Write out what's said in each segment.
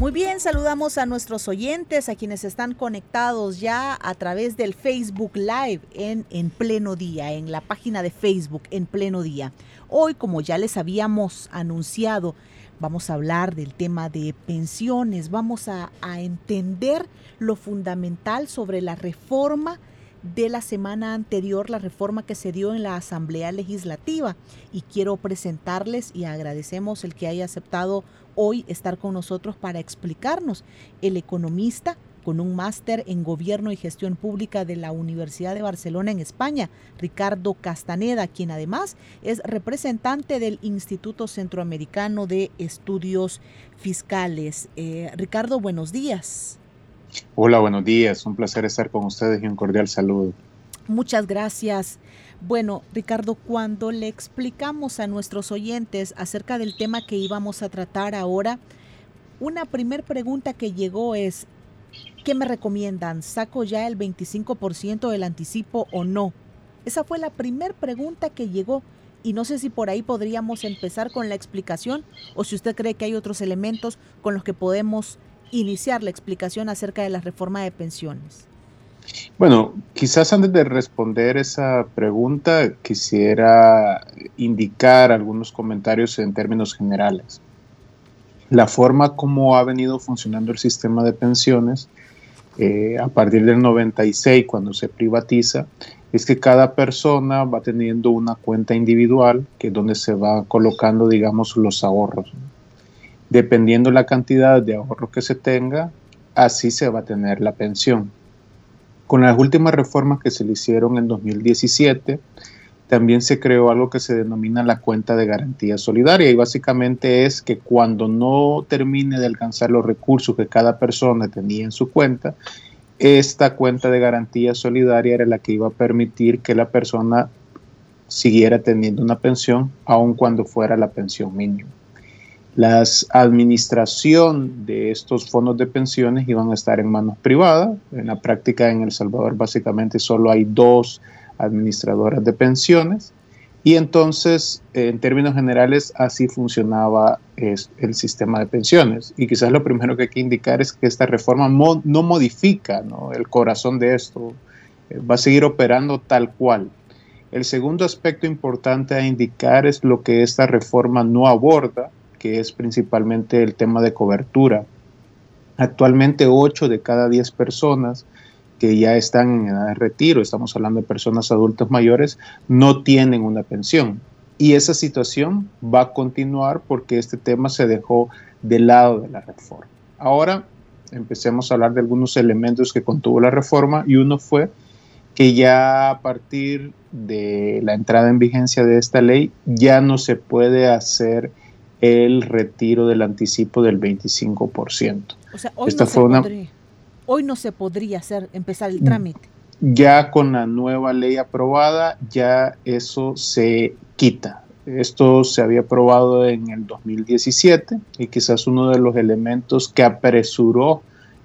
Muy bien, saludamos a nuestros oyentes, a quienes están conectados ya a través del Facebook Live en, en pleno día, en la página de Facebook en pleno día. Hoy, como ya les habíamos anunciado, vamos a hablar del tema de pensiones, vamos a, entender lo fundamental sobre la reforma de la semana anterior, la reforma que se dio en la Asamblea Legislativa. Y quiero presentarles y agradecemos el que haya aceptado hoy estar con nosotros para explicarnos el economista con un máster en Gobierno y Gestión Pública de la Universidad de Barcelona en España, Ricardo Castaneda, quien además es representante del Instituto Centroamericano de Estudios Fiscales. Eh, Ricardo, buenos días. Hola, buenos días. Un placer estar con ustedes y un cordial saludo. Muchas gracias. Bueno, Ricardo, cuando le explicamos a nuestros oyentes acerca del tema que íbamos a tratar ahora, una primer pregunta que llegó es, ¿Qué me recomiendan? ¿Saco ya el 25% del anticipo o no? Esa fue la primera pregunta que llegó y no sé si por ahí podríamos empezar con la explicación o si usted cree que hay otros elementos con los que podemos iniciar la explicación acerca de la reforma de pensiones. Bueno, quizás antes de responder esa pregunta quisiera indicar algunos comentarios en términos generales. La forma como ha venido funcionando el sistema de pensiones eh, a partir del 96, cuando se privatiza, es que cada persona va teniendo una cuenta individual, que es donde se va colocando, digamos, los ahorros. Dependiendo la cantidad de ahorros que se tenga, así se va a tener la pensión. Con las últimas reformas que se le hicieron en 2017, también se creó algo que se denomina la cuenta de garantía solidaria y básicamente es que cuando no termine de alcanzar los recursos que cada persona tenía en su cuenta, esta cuenta de garantía solidaria era la que iba a permitir que la persona siguiera teniendo una pensión aun cuando fuera la pensión mínima. La administración de estos fondos de pensiones iban a estar en manos privadas. En la práctica en El Salvador básicamente solo hay dos administradoras de pensiones. Y entonces, en términos generales, así funcionaba el sistema de pensiones. Y quizás lo primero que hay que indicar es que esta reforma no modifica el corazón de esto, eh, va a seguir operando tal cual. El segundo aspecto importante a indicar es lo que esta reforma no aborda, que es principalmente el tema de cobertura. Actualmente 8 de cada 10 personas que ya están en edad de retiro, estamos hablando de personas adultas mayores, no tienen una pensión. Y esa situación va a continuar porque este tema se dejó de lado de la reforma. Ahora empecemos a hablar de algunos elementos que contuvo la reforma y uno fue que ya a partir de la entrada en vigencia de esta ley ya no se puede hacer el retiro del anticipo del 25%. O sea, hoy Esta fue una hoy no se podría hacer, empezar el trámite. Ya con la nueva ley aprobada, ya eso se quita. Esto se había aprobado en el 2017 y quizás uno de los elementos que apresuró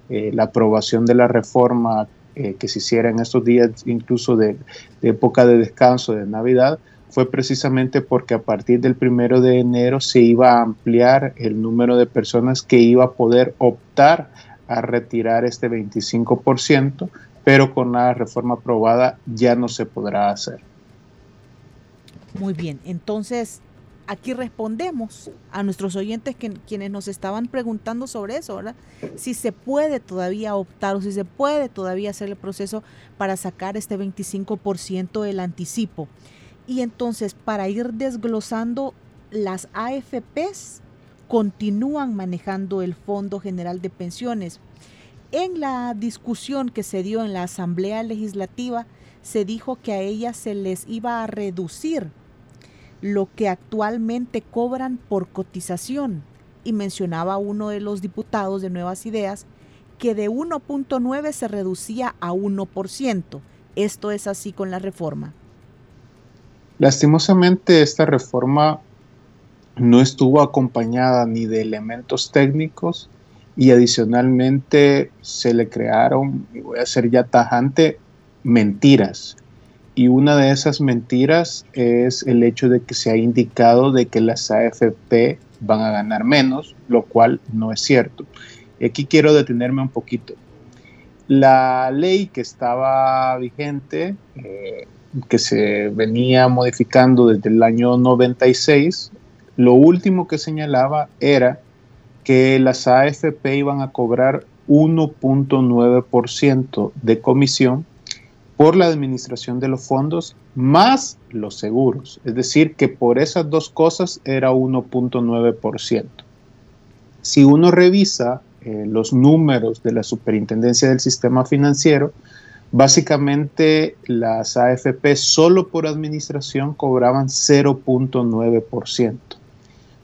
eh, la aprobación de la reforma eh, que se hiciera en estos días, incluso de, de, época de descanso de Navidad, fue precisamente porque a partir del primero de enero se iba a ampliar el número de personas que iba a poder optar a retirar este 25%, pero con la reforma aprobada ya no se podrá hacer. Muy bien, entonces aquí respondemos a nuestros oyentes que, quienes nos estaban preguntando sobre eso, ¿verdad? Si se puede todavía optar o si se puede todavía hacer el proceso para sacar este 25% del anticipo. Y entonces, para ir desglosando las AFPs, continúan manejando el Fondo General de Pensiones. En la discusión que se dio en la Asamblea Legislativa, se dijo que a ellas se les iba a reducir lo que actualmente cobran por cotización. Y mencionaba uno de los diputados de Nuevas Ideas que de 1.9 se reducía a 1%. Esto es así con la reforma. Lastimosamente esta reforma no estuvo acompañada ni de elementos técnicos y adicionalmente se le crearon, y voy a ser ya tajante, mentiras. Y una de esas mentiras es el hecho de que se ha indicado de que las AFP van a ganar menos, lo cual no es cierto. Y aquí quiero detenerme un poquito. La ley que estaba vigente, eh, que se venía modificando desde el año 96, lo último que señalaba era que las AFP iban a cobrar 1.9% de comisión por la administración de los fondos más los seguros. Es decir, que por esas dos cosas era 1.9%. Si uno revisa eh, los números de la Superintendencia del Sistema Financiero, básicamente las AFP solo por administración cobraban 0.9%.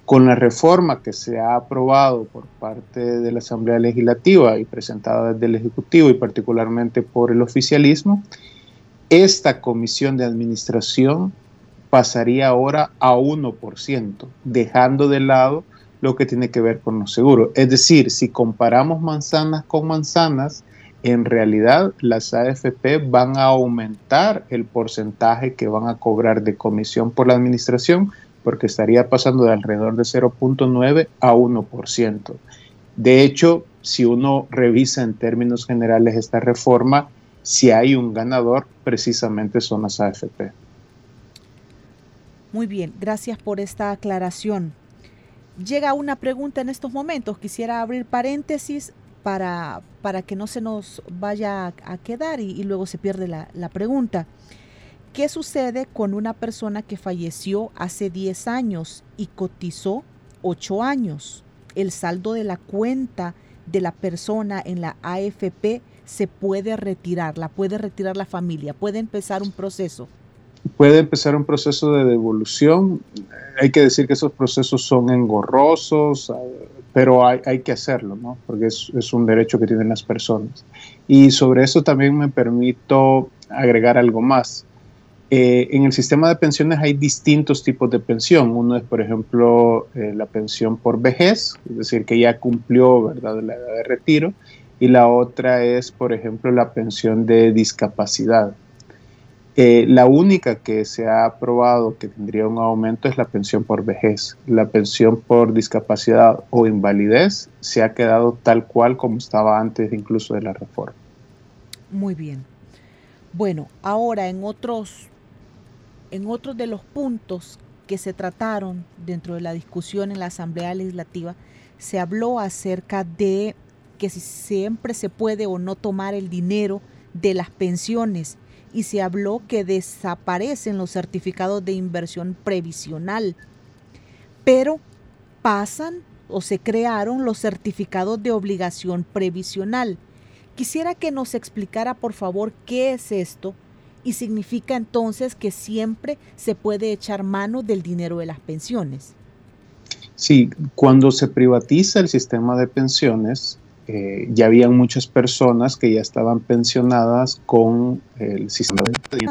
Con la reforma que se ha aprobado por parte de la Asamblea Legislativa y presentada desde el Ejecutivo y particularmente por el oficialismo, esta comisión de administración pasaría ahora a 1%, dejando de lado lo que tiene que ver con los seguros. Es decir, si comparamos manzanas con manzanas, en realidad las AFP van a aumentar el porcentaje que van a cobrar de comisión por la administración porque estaría pasando de alrededor de 0.9 a 1%. De hecho, si uno revisa en términos generales esta reforma, si hay un ganador, precisamente son las AFP. Muy bien, gracias por esta aclaración. Llega una pregunta en estos momentos, quisiera abrir paréntesis para, para que no se nos vaya a, quedar y, luego se pierde la, la pregunta. ¿Qué sucede con una persona que falleció hace 10 años y cotizó 8 años? El saldo de la cuenta de la persona en la AFP se puede retirar, la puede retirar la familia, puede empezar un proceso. Puede empezar un proceso de devolución. Hay que decir que esos procesos son engorrosos, pero hay, hay que hacerlo, ¿no? Porque es, es un derecho que tienen las personas. Y sobre eso también me permito agregar algo más eh, en el sistema de pensiones hay distintos tipos de pensión. Uno es, por ejemplo, eh, la pensión por vejez, es decir, que ya cumplió ¿verdad? la edad de retiro. Y la otra es, por ejemplo, la pensión de discapacidad. Eh, la única que se ha aprobado que tendría un aumento es la pensión por vejez. La pensión por discapacidad o invalidez se ha quedado tal cual como estaba antes incluso de la reforma. Muy bien. Bueno, ahora en otros en otros de los puntos que se trataron dentro de la discusión en la Asamblea Legislativa, se habló acerca de que si siempre se puede o no tomar el dinero de las pensiones y se habló que desaparecen los certificados de inversión previsional, pero pasan o se crearon los certificados de obligación previsional. Quisiera que nos explicara por favor qué es esto y significa entonces que siempre se puede echar mano del dinero de las pensiones. Sí, cuando se privatiza el sistema de pensiones, eh, ya habían muchas personas que ya estaban pensionadas con el sistema de